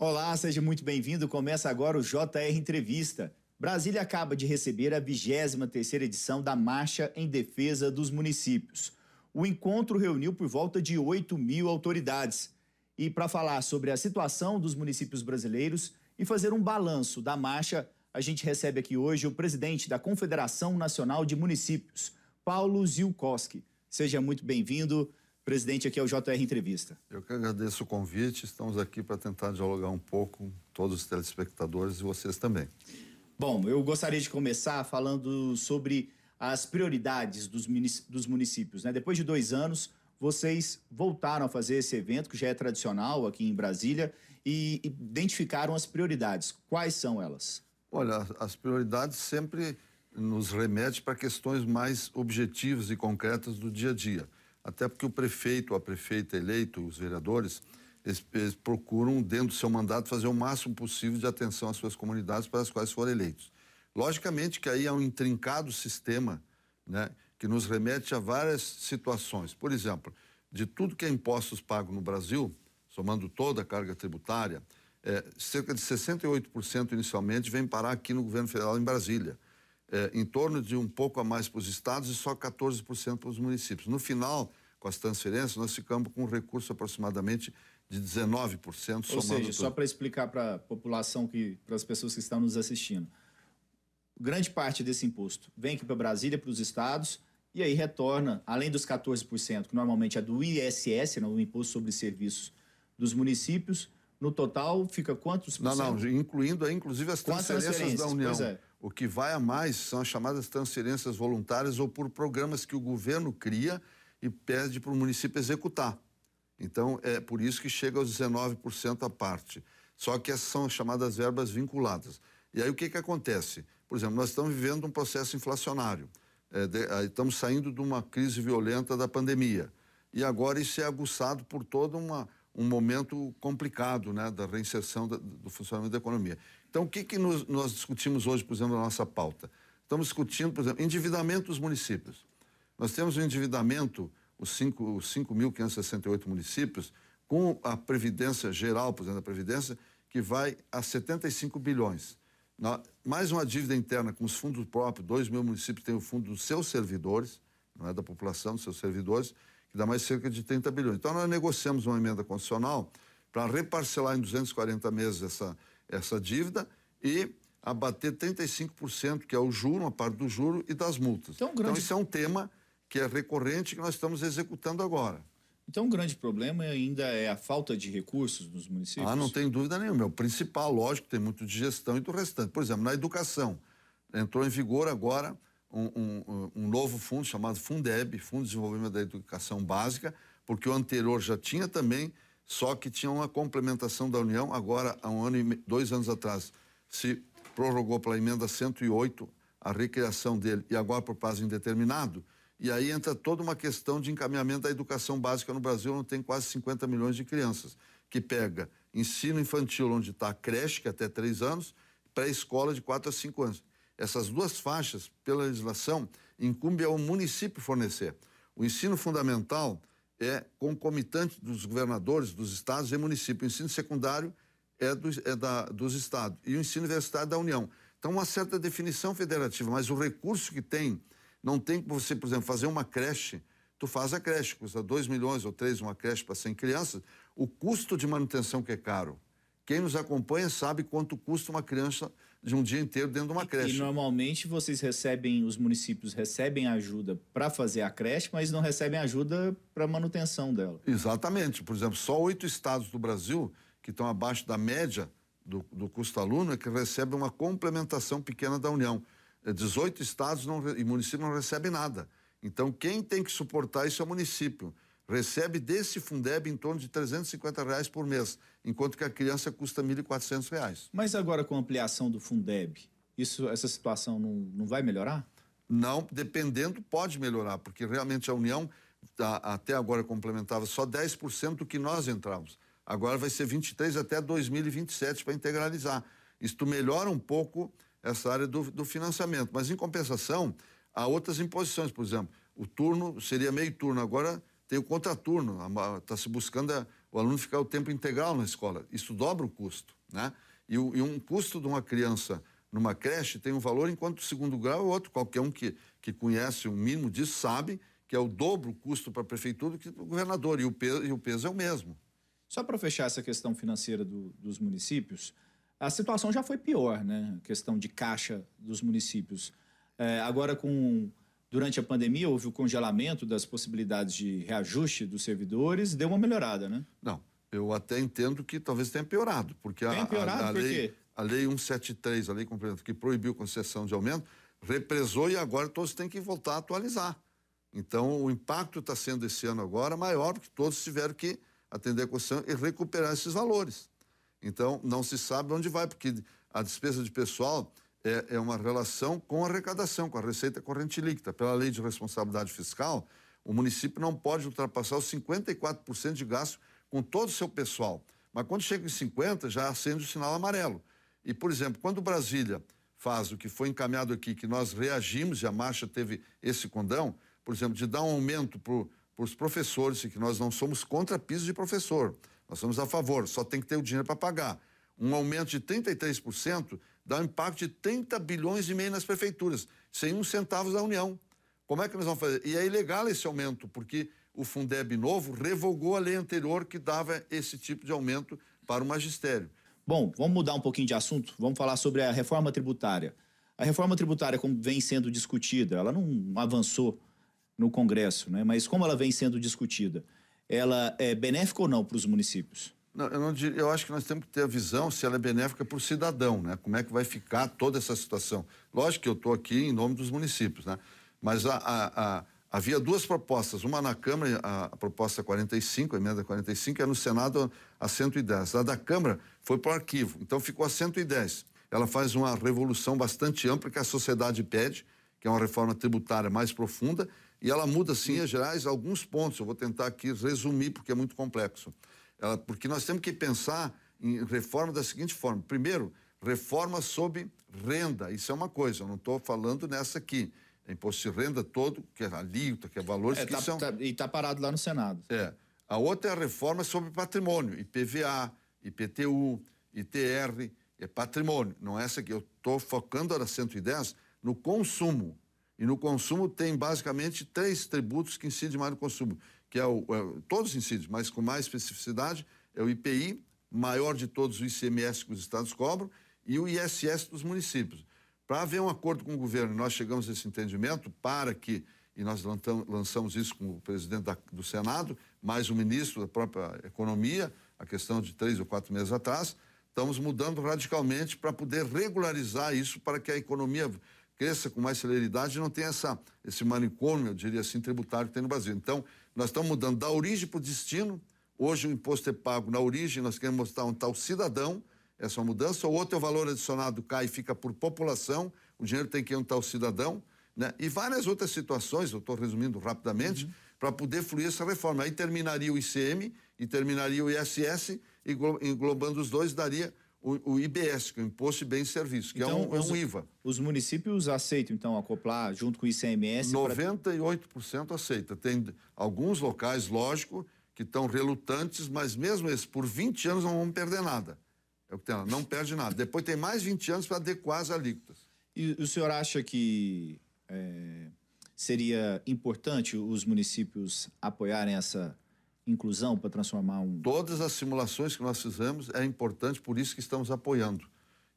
Olá, seja muito bem-vindo. Começa agora o JR Entrevista. Brasília acaba de receber a 23 edição da Marcha em Defesa dos Municípios. O encontro reuniu por volta de 8 mil autoridades. E para falar sobre a situação dos municípios brasileiros e fazer um balanço da marcha, a gente recebe aqui hoje o presidente da Confederação Nacional de Municípios, Paulo Zilkowski. Seja muito bem-vindo. Presidente, aqui é o JR Entrevista. Eu que agradeço o convite. Estamos aqui para tentar dialogar um pouco com todos os telespectadores e vocês também. Bom, eu gostaria de começar falando sobre as prioridades dos, dos municípios. Né? Depois de dois anos, vocês voltaram a fazer esse evento, que já é tradicional aqui em Brasília, e identificaram as prioridades. Quais são elas? Olha, as prioridades sempre nos remetem para questões mais objetivas e concretas do dia a dia até porque o prefeito, a prefeita eleito, os vereadores, eles, eles, procuram, dentro do seu mandato, fazer o máximo possível de atenção às suas comunidades para as quais foram eleitos. Logicamente que aí há um intrincado sistema né, que nos remete a várias situações. Por exemplo, de tudo que é impostos pagos no Brasil, somando toda a carga tributária, é, cerca de 68% inicialmente vem parar aqui no governo federal em Brasília é, em torno de um pouco a mais para os estados e só 14% para os municípios. No final, com as transferências, nós ficamos com um recurso aproximadamente de 19%. Ou seja, tudo. só para explicar para a população, que, para as pessoas que estão nos assistindo, grande parte desse imposto vem aqui para Brasília, para os estados, e aí retorna, além dos 14%, que normalmente é do ISS, não, o Imposto sobre Serviços dos Municípios, no total fica quantos Não, não, incluindo aí, inclusive as transferências, transferências da União. É. O que vai a mais são as chamadas transferências voluntárias ou por programas que o governo cria e pede para o município executar. Então, é por isso que chega aos 19% a parte. Só que essas são as chamadas verbas vinculadas. E aí o que, que acontece? Por exemplo, nós estamos vivendo um processo inflacionário. É, de, estamos saindo de uma crise violenta da pandemia. E agora isso é aguçado por toda uma um momento complicado né, da reinserção do, do funcionamento da economia. Então, o que, que nos, nós discutimos hoje, por exemplo, na nossa pauta? Estamos discutindo, por exemplo, endividamento dos municípios. Nós temos um endividamento, os 5.568 municípios, com a Previdência Geral, por exemplo, a Previdência, que vai a 75 bilhões. Na, mais uma dívida interna com os fundos próprios, 2 mil municípios têm o fundo dos seus servidores, não é da população, dos seus servidores, que dá mais cerca de 30 bilhões. Então, nós negociamos uma emenda constitucional para reparcelar em 240 meses essa, essa dívida e abater 35%, que é o juro, uma parte do juro e das multas. Então, grande... então, isso é um tema que é recorrente que nós estamos executando agora. Então, um grande problema ainda é a falta de recursos nos municípios? Ah, não tem dúvida nenhuma. É o principal, lógico, tem muito de gestão e do restante. Por exemplo, na educação, entrou em vigor agora um, um, um, novo fundo chamado Fundeb, Fundo de Desenvolvimento da Educação Básica, porque o anterior já tinha também, só que tinha uma complementação da União. Agora, há um ano e dois anos atrás, se prorrogou pela emenda 108 a recriação dele e agora por prazo indeterminado. E aí entra toda uma questão de encaminhamento da educação básica no Brasil, onde tem quase 50 milhões de crianças, que pega ensino infantil, onde está a creche, que é até três anos, pré-escola de 4 a 5 anos. Essas duas faixas, pela legislação, incumbe ao município fornecer. O ensino fundamental é concomitante dos governadores, dos estados e municípios. O ensino secundário é, do, é da, dos estados e o ensino universitário da União. Então, uma certa definição federativa, mas o recurso que tem, não tem que você, por exemplo, fazer uma creche, tu faz a creche, custa 2 milhões ou 3 uma creche para 100 crianças, o custo de manutenção que é caro. Quem nos acompanha sabe quanto custa uma criança de um dia inteiro dentro de uma creche. E normalmente vocês recebem, os municípios recebem ajuda para fazer a creche, mas não recebem ajuda para manutenção dela. Exatamente. Por exemplo, só oito estados do Brasil que estão abaixo da média do, do custo aluno é que recebem uma complementação pequena da União. 18 é, estados não, e municípios não recebem nada. Então, quem tem que suportar isso é o município recebe desse Fundeb em torno de 350 reais por mês, enquanto que a criança custa 1.400 reais. Mas agora com a ampliação do Fundeb, isso, essa situação não, não vai melhorar? Não, dependendo, pode melhorar, porque realmente a União a, até agora complementava só 10% do que nós entramos. Agora vai ser 23 até 2027 para integralizar. Isto melhora um pouco essa área do, do financiamento, mas em compensação, há outras imposições, por exemplo, o turno seria meio turno, agora tem o contraturno, está se buscando a, o aluno ficar o tempo integral na escola. Isso dobra o custo, né? E, o, e um custo de uma criança numa creche tem um valor, enquanto o segundo grau é outro. Qualquer um que, que conhece o mínimo disso sabe que é o dobro o custo para a prefeitura do que o governador, e o peso, e o peso é o mesmo. Só para fechar essa questão financeira do, dos municípios, a situação já foi pior, né? A questão de caixa dos municípios. É, agora, com durante a pandemia, houve o congelamento das possibilidades de reajuste dos servidores, deu uma melhorada, né? Não, eu até entendo que talvez tenha piorado, porque a, piorado a, a, lei, a lei 173, a lei que proibiu concessão de aumento, represou e agora todos têm que voltar a atualizar. Então, o impacto está sendo esse ano agora maior, porque todos tiveram que atender a concessão e recuperar esses valores. Então, não se sabe onde vai, porque a despesa de pessoal é, é uma relação com a arrecadação, com a receita corrente líquida. Pela lei de responsabilidade fiscal, o município não pode ultrapassar os 54% de gasto com todo o seu pessoal. Mas quando chega em 50, já acende o sinal amarelo. E, por exemplo, quando Brasília faz o que foi encaminhado aqui, que nós reagimos e a marcha teve esse condão, por exemplo, de dar um aumento para os professores, que nós não somos contra piso de professor, nós somos a favor, só tem que ter o dinheiro para pagar. Um aumento de 33% dá um impacto de 30 bilhões e meio nas prefeituras, sem um centavo da União. Como é que nós vamos fazer? E é ilegal esse aumento, porque o Fundeb novo revogou a lei anterior que dava esse tipo de aumento para o magistério. Bom, vamos mudar um pouquinho de assunto, vamos falar sobre a reforma tributária. A reforma tributária, como vem sendo discutida, ela não avançou no Congresso, né? mas como ela vem sendo discutida, ela é benéfica ou não para os municípios? Não, eu, não diria, eu acho que nós temos que ter a visão se ela é benéfica para o cidadão, né? Como é que vai ficar toda essa situação? Lógico que eu estou aqui em nome dos municípios, né? Mas a, a, a, havia duas propostas, uma na Câmara, a, proposta 45, a emenda 45, e no Senado a 110. A da Câmara foi para o arquivo, então ficou a 110. Ela faz uma revolução bastante ampla que a sociedade pede, que é uma reforma tributária mais profunda, e ela muda, sim, em gerais, alguns pontos. Eu vou tentar aqui resumir, porque é muito complexo. Ela, porque nós temos que pensar em reforma da seguinte forma: primeiro, reforma sobre renda. Isso é uma coisa, eu não estou falando nessa aqui. É imposto de renda todo, que é alíquota, que é valores é, que tá, são. Tá, e está parado lá no Senado. É. A outra é a reforma sobre patrimônio, IPVA, IPTU, ITR, é patrimônio. Não é essa aqui. Eu estou focando a 110 no consumo. E no consumo tem basicamente três tributos que incidem mais no consumo, que é o, é, todos incidem, mas com mais especificidade, é o IPI, maior de todos o ICMS que os estados cobram, e o ISS dos municípios. Para haver um acordo com o governo, nós chegamos a esse entendimento para que, e nós lançamos isso com o presidente da, do Senado, mais o ministro da própria Economia, a questão de três ou quatro meses atrás, estamos mudando radicalmente para poder regularizar isso para que a economia cresça com mais celeridade e não tenha essa, esse manicômio, eu diria assim, tributário que tem no Brasil. Então, nós estamos mudando da origem para o destino. Hoje o imposto é pago na origem, nós queremos mostrar um tal cidadão, essa mudança. O outro é o valor adicionado cai e fica por população, o dinheiro tem que ir um tal cidadão. Né? E várias outras situações, eu estou resumindo rapidamente, uhum. para poder fluir essa reforma. Aí terminaria o ICM e terminaria o ISS, englobando os dois, daria o, o, IBS, que é o Imposto de Bens e Serviços, que então, é, um, é, um, IVA. Os municípios aceitam, então, acoplar junto com o ICMS? 98% pra... aceita. Tem alguns locais, lógico, que estão relutantes, mas mesmo esses, por 20 anos não vão perder nada. É o que tem, não perde nada. Depois tem mais 20 anos para adequar as alíquotas. E o senhor acha que é, seria importante os municípios apoiarem essa inclusão para transformar um. Todas as simulações que nós fizemos é importante, por isso que estamos apoiando.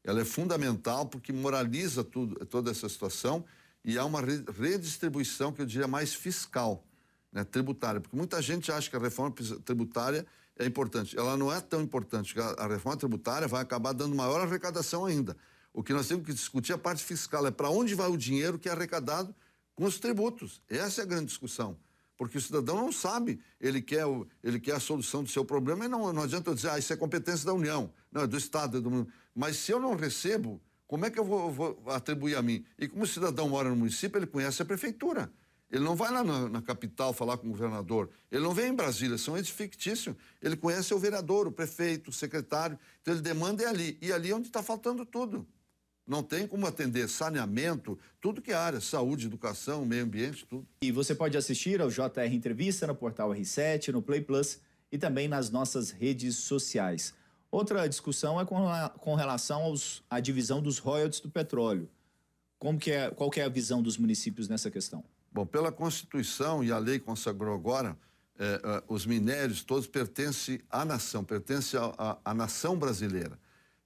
Ela é fundamental porque moraliza tudo, toda essa situação e há uma redistribuição que eu diria mais fiscal, né, tributária, porque muita gente acha que a reforma tributária é importante. Ela não é tão importante. A, reforma tributária vai acabar dando maior arrecadação ainda. O que nós temos que discutir é a parte fiscal, é para onde vai o dinheiro que é arrecadado com os tributos. Essa é a grande discussão porque o cidadão não sabe, ele quer, o, ele quer a solução do seu problema, e não, não adianta eu dizer, ah, isso é competência da União, não, é do Estado, é do Mas se eu não recebo, como é que eu vou, vou, atribuir a mim? E como o cidadão mora no município, ele conhece a prefeitura. Ele não vai lá na, na, capital falar com o governador. Ele não vem em Brasília, são entes fictícios. Ele conhece o vereador, o prefeito, o secretário. Então ele demanda é ali. E ali é onde está faltando tudo. Não tem como atender saneamento, tudo que é área, saúde, educação, meio ambiente, tudo. E você pode assistir ao JR Entrevista no portal R7, no Play Plus e também nas nossas redes sociais. Outra discussão é com, com relação aos, à divisão dos royalties do petróleo. Como que é, qual que é a visão dos municípios nessa questão? Bom, pela Constituição e a lei consagrou agora, é, é, os minérios todos pertencem à nação, pertencem à nação brasileira.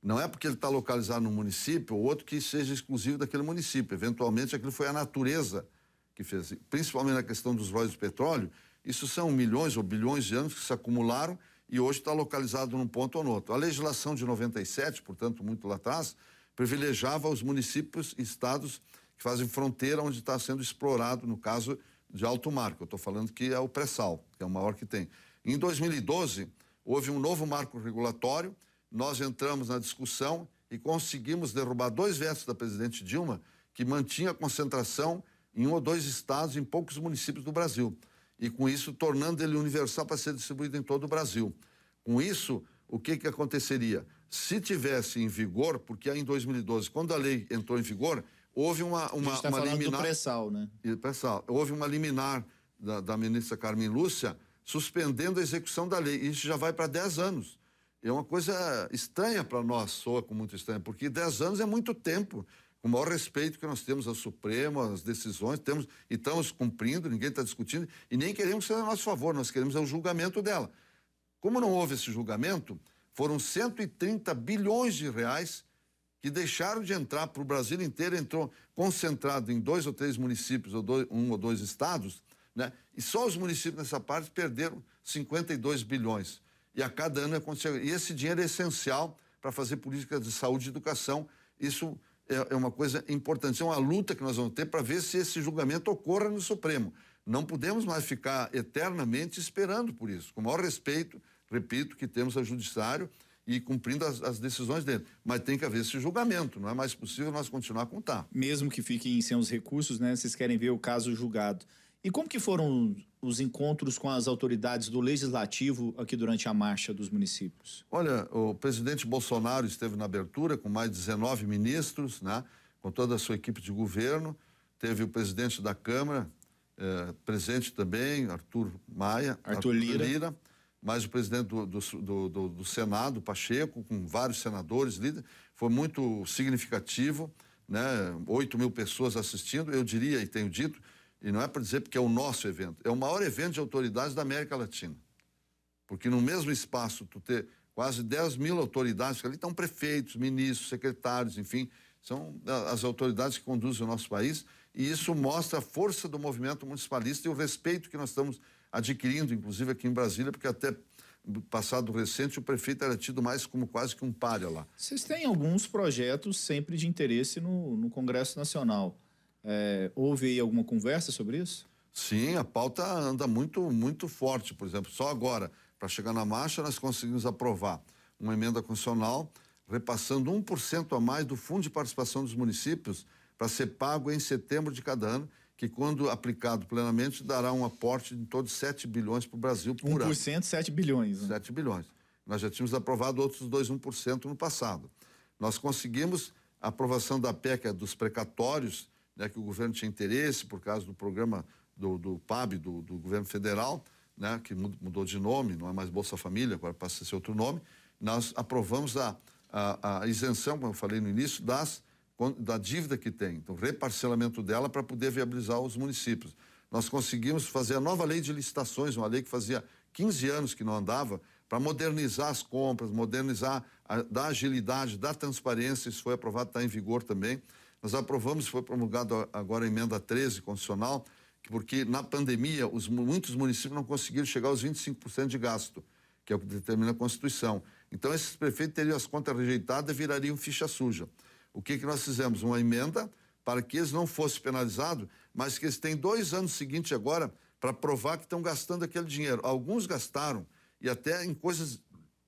Não é porque ele está localizado no município ou outro que seja exclusivo daquele município. Eventualmente, aquilo foi a natureza que fez. Principalmente na questão dos royalties do petróleo, isso são milhões ou bilhões de anos que se acumularam e hoje está localizado num ponto ou no outro. A legislação de 97, portanto, muito lá atrás, privilegiava os municípios e estados que fazem fronteira onde está sendo explorado, no caso de alto mar, que eu estou falando que é o pré-sal, que é o maior que tem. Em 2012, houve um novo marco regulatório, nós entramos na discussão e conseguimos derrubar dois vetos da presidente Dilma, que mantinha a concentração em um ou dois estados, em poucos municípios do Brasil e com isso tornando ele universal para ser distribuído em todo o Brasil. Com isso, o que que aconteceria? Se tivesse em vigor, porque em 2012, quando a lei entrou em vigor, houve uma uma, tá uma liminar. pré-sal, né? Pré-sal. Houve uma liminar da, da ministra Carmen Lúcia suspendendo a execução da lei. Isso já vai para 10 anos. É uma coisa estranha para nós, soa com muito estranho, porque 10 anos é muito tempo com o maior respeito que nós temos ao Supremo, às decisões, temos e estamos cumprindo, ninguém está discutindo, e nem queremos ser a nosso favor, nós queremos é o julgamento dela. Como não houve esse julgamento, foram 130 bilhões de reais que deixaram de entrar para o Brasil inteiro, entrou concentrado em dois ou três municípios, ou dois, um ou dois estados, né? E só os municípios nessa parte perderam 52 bilhões. E a cada ano aconteceu. E esse dinheiro é essencial para fazer políticas de saúde e educação. Isso é, é uma coisa importante. É uma luta que nós vamos ter para ver se esse julgamento ocorra no Supremo. Não podemos mais ficar eternamente esperando por isso. Com o maior respeito, repito, que temos ao Judiciário e cumprindo as, as, decisões dele. Mas tem que haver esse julgamento, não é mais possível nós continuar a contar. Mesmo que fiquem sem os recursos, né? Vocês querem ver o caso julgado. E como que foram os encontros com as autoridades do legislativo aqui durante a marcha dos municípios? Olha, o presidente Bolsonaro esteve na abertura com mais de 19 ministros, né, com toda a sua equipe de governo. Teve o presidente da Câmara eh, presente também, Arthur Maia, Arthur, Arthur Lira. Lira. mais o presidente do, do, do, do, Senado, Pacheco, com vários senadores. Foi muito significativo, né? 8 mil pessoas assistindo. Eu diria, e tenho dito, e não é para dizer porque é o nosso evento, é o maior evento de autoridades da América Latina. Porque no mesmo espaço, tu ter quase 10 mil autoridades, que ali estão prefeitos, ministros, secretários, enfim, são as autoridades que conduzem o nosso país, e isso mostra a força do movimento municipalista e o respeito que nós estamos adquirindo, inclusive aqui em Brasília, porque até passado recente o prefeito era tido mais como quase que um páreo lá. Vocês têm alguns projetos sempre de interesse no, no Congresso Nacional. É, houve aí alguma conversa sobre isso? Sim, a pauta anda muito, muito forte. Por exemplo, só agora, para chegar na marcha, nós conseguimos aprovar uma emenda constitucional repassando 1% a mais do Fundo de Participação dos Municípios para ser pago em setembro de cada ano, que quando aplicado plenamente dará um aporte de todos 7 bilhões para o Brasil por 1%, ano. 1%, 7 bilhões. Né? 7 bilhões. Nós já tínhamos aprovado outros dois 1% no passado. Nós conseguimos a aprovação da PEC dos precatórios, né, que o governo tinha interesse por causa do programa do, do PAB, do, do, governo federal, né, que mudou de nome, não é mais Bolsa Família, agora passa a ser outro nome, nós aprovamos a, a, a isenção, como eu falei no início, das, da dívida que tem, então reparcelamento dela para poder viabilizar os municípios. Nós conseguimos fazer a nova lei de licitações, uma lei que fazia 15 anos que não andava, para modernizar as compras, modernizar, a, dar agilidade, dar transparência, isso foi aprovado, está em vigor também. Nós aprovamos, foi promulgado agora a emenda 13 constitucional, porque na pandemia os, muitos municípios não conseguiram chegar aos 25% de gasto, que é o que determina a Constituição. Então esses prefeitos teriam as contas rejeitadas e virariam ficha suja. O que, que nós fizemos? Uma emenda para que eles não fossem penalizados, mas que eles têm dois anos seguintes agora para provar que estão gastando aquele dinheiro. Alguns gastaram e até em coisas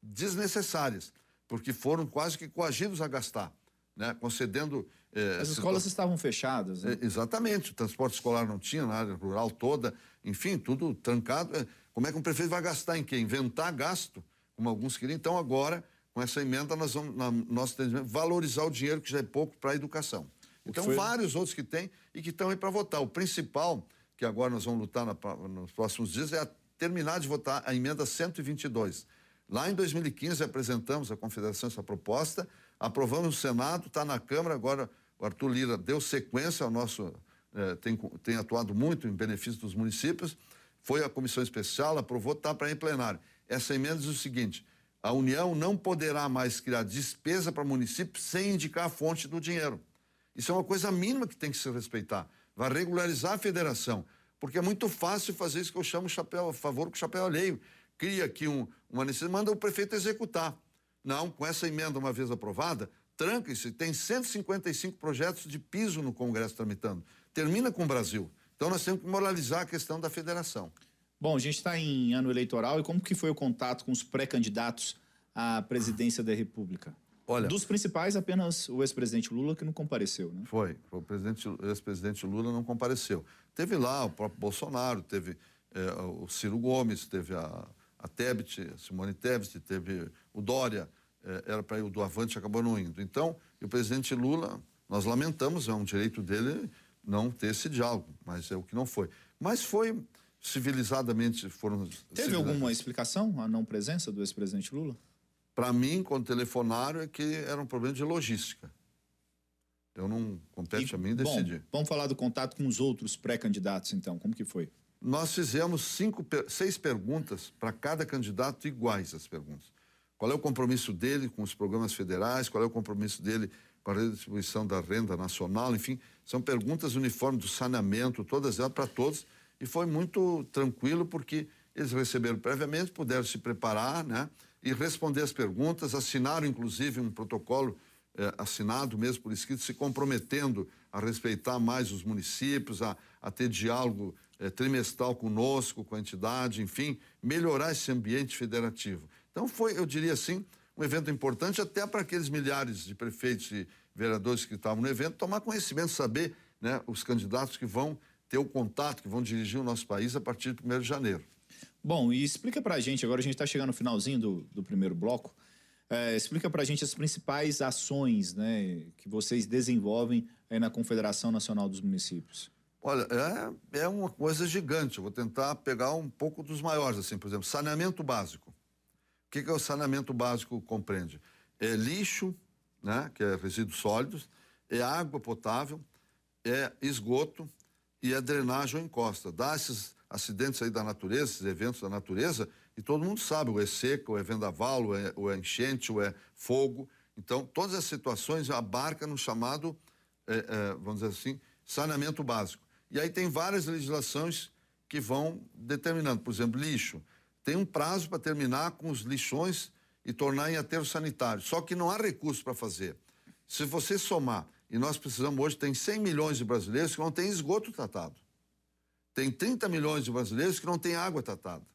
desnecessárias, porque foram quase que coagidos a gastar, né? concedendo é, As escolas estavam fechadas. Né? É, exatamente, o transporte escolar não tinha na área rural toda, enfim, tudo trancado. É, como é que um prefeito vai gastar em quê? Inventar gasto, como alguns queriam. Então, agora, com essa emenda, nós vamos, na nosso entendimento, valorizar o dinheiro que já é pouco para a educação. Então, foi... vários outros que tem e que estão aí para votar. O principal, que agora nós vamos lutar na, nos próximos dias, é terminar de votar a emenda 122. Lá em 2015 apresentamos à Confederação essa proposta, aprovamos no Senado, está na Câmara, agora o Arthur Lira deu sequência ao nosso. Eh, tem, tem atuado muito em benefício dos municípios, foi a comissão especial, aprovou, está para em plenário. Essa emenda diz o seguinte: a União não poderá mais criar despesa para município sem indicar a fonte do dinheiro. Isso é uma coisa mínima que tem que se respeitar. Vai regularizar a federação, porque é muito fácil fazer isso que eu chamo chapéu favor com chapéu alheio. Cria aqui um, uma necessidade, manda o prefeito executar. Não, com essa emenda uma vez aprovada, tranca-se, tem 155 projetos de piso no Congresso tramitando. Termina com o Brasil. Então nós temos que moralizar a questão da federação. Bom, a gente está em ano eleitoral e como que foi o contato com os pré-candidatos à presidência da República? Olha, dos principais, apenas o ex-presidente Lula que não compareceu, né? Foi, o ex-presidente Lula não compareceu. Teve lá o próprio Bolsonaro, teve é, o Ciro Gomes, teve a, a Tebet, a Simone Tebet, teve o Dória, era para ir o do Avante, acabou não indo. Então, o presidente Lula, nós lamentamos, é um direito dele não ter esse diálogo, mas é o que não foi. Mas foi civilizadamente foram. Teve alguma explicação a não presença do ex-presidente Lula? Para mim, quando telefonaram, é que era um problema de logística. Eu não compete e, a mim decidir. Bom, vamos falar do contato com os outros pré-candidatos, então. Como que foi? Nós fizemos cinco, seis perguntas para cada candidato iguais as perguntas. Qual é o compromisso dele com os programas federais? Qual é o compromisso dele com a redistribuição da renda nacional? Enfim, são perguntas uniformes do saneamento, todas elas para todos e foi muito tranquilo porque eles receberam previamente, puderam se preparar, né? E responder as perguntas, assinaram inclusive um protocolo eh, assinado mesmo por escrito, se comprometendo a respeitar mais os municípios, a, a ter diálogo eh, trimestral conosco, com a entidade, enfim, melhorar esse ambiente federativo. Então foi, eu diria assim, um evento importante até para aqueles milhares de prefeitos e vereadores que estavam no evento tomar conhecimento, saber né, os candidatos que vão ter o contato, que vão dirigir o nosso país a partir de 1 de janeiro. Bom, e explica para a gente, agora a gente está chegando no finalzinho do, do primeiro bloco, é, explica para a gente as principais ações né, que vocês desenvolvem aí na Confederação Nacional dos Municípios. Olha, é, é uma coisa gigante. Eu vou tentar pegar um pouco dos maiores, assim, por exemplo, saneamento básico. O que, que é o saneamento básico compreende? É lixo, né, que é resíduos sólidos, é água potável, é esgoto, e a drenagem ou encosta. Dá esses acidentes aí da natureza, esses eventos da natureza, e todo mundo sabe, ou é seca, ou é vendaval, ou é, ou é enchente, ou é fogo. Então, todas as situações abarcam no chamado, é, é, vamos dizer assim, saneamento básico. E aí tem várias legislações que vão determinando. Por exemplo, lixo. Tem um prazo para terminar com os lixões e tornar em aterro sanitário. Só que não há recurso para fazer. Se você somar e nós precisamos hoje, tem 100 milhões de brasileiros que não têm esgoto tratado. Tem 30 milhões de brasileiros que não têm água tratada.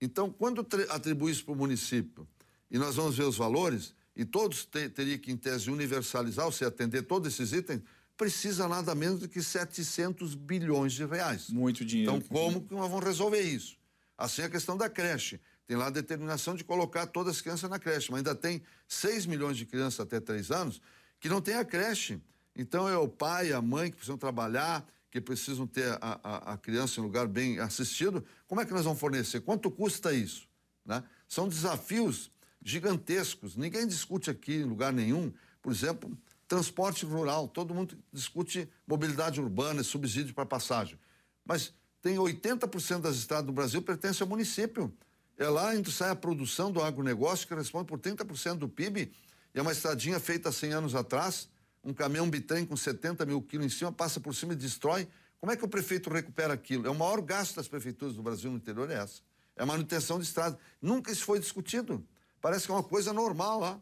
Então, quando atribui isso para o município, e nós vamos ver os valores, e todos te, teriam que, em tese, universalizar, ou se atender todos esses itens, precisa nada menos do que 700 bilhões de reais. Muito dinheiro. Então, como que nós vamos resolver isso? Assim, a questão da creche. Tem lá a determinação de colocar todas as crianças na creche, mas ainda tem 6 milhões de crianças até 3 anos que não tem a creche. Então é o pai, a mãe que precisam trabalhar, que precisam ter a, a, a, criança em lugar bem assistido. Como é que nós vamos fornecer? Quanto custa isso? Né? São desafios gigantescos. Ninguém discute aqui em lugar nenhum, por exemplo, transporte rural. Todo mundo discute mobilidade urbana, subsídio para passagem. Mas tem 80% das estradas do Brasil pertence ao município. É lá onde sai a produção do agronegócio, que responde por 30% do PIB é uma estradinha feita há 100 anos atrás, um caminhão bitrem com 70 mil quilos em cima, passa por cima e destrói. Como é que o prefeito recupera aquilo? É o maior gasto das prefeituras do Brasil no interior é essa. É a manutenção de estrada. Nunca isso foi discutido. Parece que é uma coisa normal lá.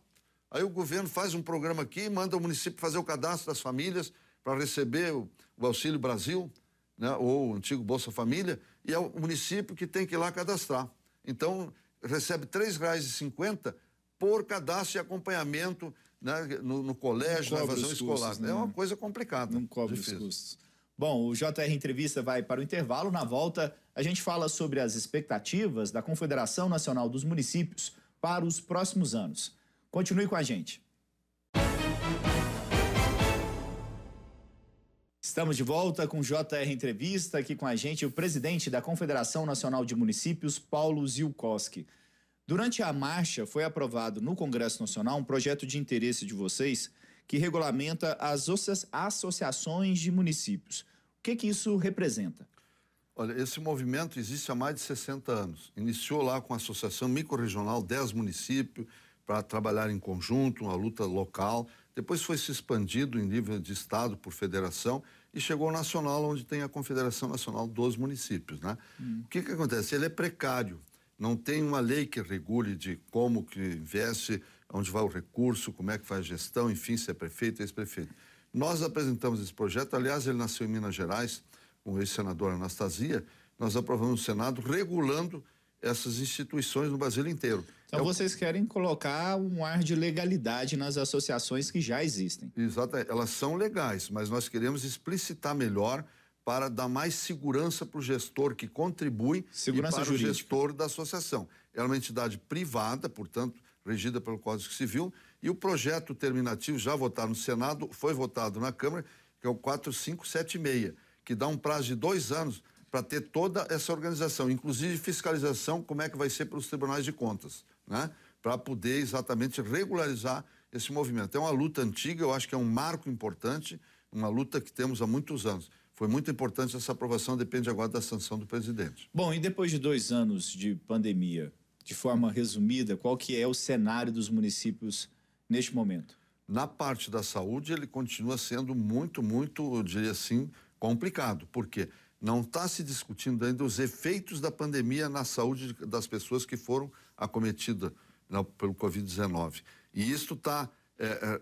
Aí o governo faz um programa aqui, manda o município fazer o cadastro das famílias para receber o, o, Auxílio Brasil, né, ou o antigo Bolsa Família, e é o município que tem que ir lá cadastrar. Então, recebe R$ 3,50 por cadastro e acompanhamento né, no, no, colégio, na evasão escolar. Custos, né? É uma coisa complicada. Não cobre difícil. os custos. Bom, o JR Entrevista vai para o intervalo. Na volta, a gente fala sobre as expectativas da Confederação Nacional dos Municípios para os próximos anos. Continue com a gente. Estamos de volta com JR Entrevista, aqui com a gente o presidente da Confederação Nacional de Municípios, Paulo Zilkowski. Durante a marcha, foi aprovado no Congresso Nacional um projeto de interesse de vocês que regulamenta as associações de municípios. O que, que isso representa? Olha, esse movimento existe há mais de 60 anos. Iniciou lá com a Associação Microrregional 10 municípios para trabalhar em conjunto, uma luta local. Depois foi se expandido em nível de estado por federação e chegou ao nacional, onde tem a Confederação Nacional dos Municípios, né? Hum. O que que acontece? Ele é precário. Não tem uma lei que regule de como que investe, onde vai o recurso, como é que faz a gestão, enfim, se é prefeito ex-prefeito. Nós apresentamos esse projeto, aliás, ele nasceu em Minas Gerais, com o ex-senador Anastasia, nós aprovamos no Senado regulando essas instituições no Brasil inteiro. Então é vocês querem colocar um ar de legalidade nas associações que já existem. Exato, elas são legais, mas nós queremos explicitar melhor para dar mais segurança para o gestor que contribui segurança e para jurídica. o gestor da associação. É uma entidade privada, portanto, regida pelo Código Civil, e o projeto terminativo já votado no Senado, foi votado na Câmara, que é o 4576, que dá um prazo de dois anos para ter toda essa organização, inclusive fiscalização, como é que vai ser pelos tribunais de contas né? para poder exatamente regularizar esse movimento. É uma luta antiga, eu acho que é um marco importante, uma luta que temos há muitos anos. Foi muito importante essa aprovação, depende agora da sanção do presidente. Bom, e depois de dois anos de pandemia, de forma resumida, qual que é o cenário dos municípios neste momento? Na parte da saúde, ele continua sendo muito, muito, eu diria assim, complicado. Por quê? Não está se discutindo ainda os efeitos da pandemia na saúde das pessoas que foram acometida né, pelo Covid-19. E isso está é, é,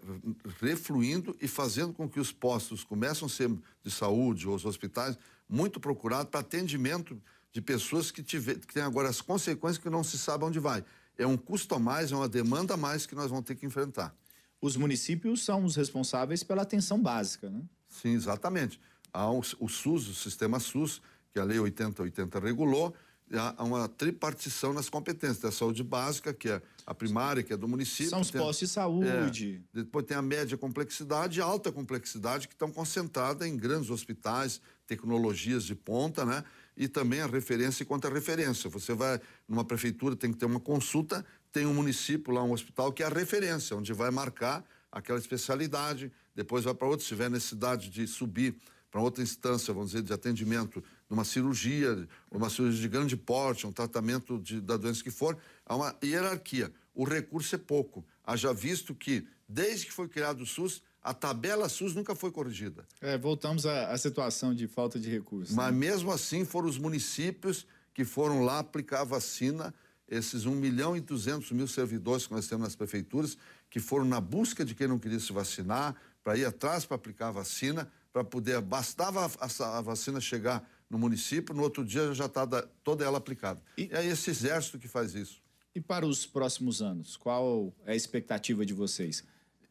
refluindo e fazendo com que os postos começam a ser de saúde ou os hospitais muito procurados para atendimento de pessoas que, tiver, que têm agora as consequências que não se sabe onde vai. É um custo a mais, é uma demanda a mais que nós vamos ter que enfrentar. Os municípios são os responsáveis pela atenção básica, né? Sim, exatamente. Há o, o SUS, o sistema SUS, que a Lei 8080 regulou, há uma tripartição nas competências da saúde básica, que é a primária, que é do município. São os postos de saúde. É, depois tem a média complexidade e a alta complexidade, que estão concentradas em grandes hospitais, tecnologias de ponta, né? E também a referência e contra-referência. Você vai numa prefeitura, tem que ter uma consulta, tem um município lá, um hospital, que é a referência, onde vai marcar aquela especialidade, depois vai para outro, se tiver necessidade de subir para outra instância, vamos dizer, de atendimento numa cirurgia, uma cirurgia de grande porte, um tratamento de, da doença que for, há uma hierarquia. O recurso é pouco. Haja visto que, desde que foi criado o SUS, a tabela SUS nunca foi corrigida. É, voltamos à, à situação de falta de recursos. Mas né? mesmo assim foram os municípios que foram lá aplicar a vacina, esses 1 milhão e 200 mil servidores que nós temos nas prefeituras, que foram na busca de quem não queria se vacinar, para ir atrás para aplicar a vacina, para poder. Bastava a, a, vacina chegar no município, no outro dia já está toda ela aplicada. E é esse exército que faz isso. E para os próximos anos, qual é a expectativa de vocês?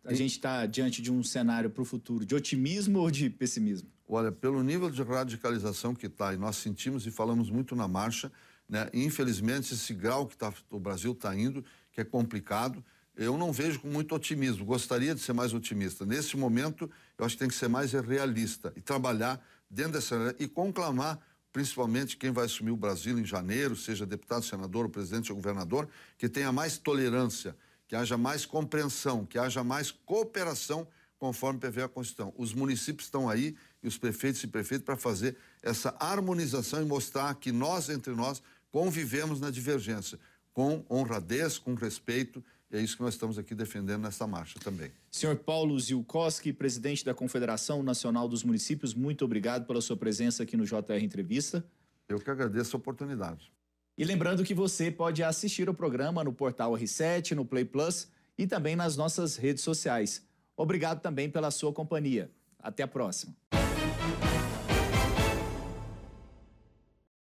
A e... gente está diante de um cenário para o futuro de otimismo ou de pessimismo? Olha, pelo nível de radicalização que está, e nós sentimos e falamos muito na marcha, né? infelizmente, esse grau que tá, o Brasil está indo, que é complicado, eu não vejo com muito otimismo. Gostaria de ser mais otimista. Nesse momento, eu acho que tem que ser mais realista e trabalhar dentro dessa e conclamar principalmente quem vai assumir o Brasil em janeiro, seja deputado, senador, ou presidente ou governador, que tenha mais tolerância, que haja mais compreensão, que haja mais cooperação conforme prevê a Constituição. Os municípios estão aí e os prefeitos e prefeitos para fazer essa harmonização e mostrar que nós, entre nós, convivemos na divergência, com honradez, com respeito é isso que nós estamos aqui defendendo nessa marcha também. Senhor Paulo Zilkowski, presidente da Confederação Nacional dos Municípios, muito obrigado pela sua presença aqui no JR Entrevista. Eu que agradeço a oportunidade. E lembrando que você pode assistir o programa no portal R7, no Play Plus e também nas nossas redes sociais. Obrigado também pela sua companhia. Até a próxima.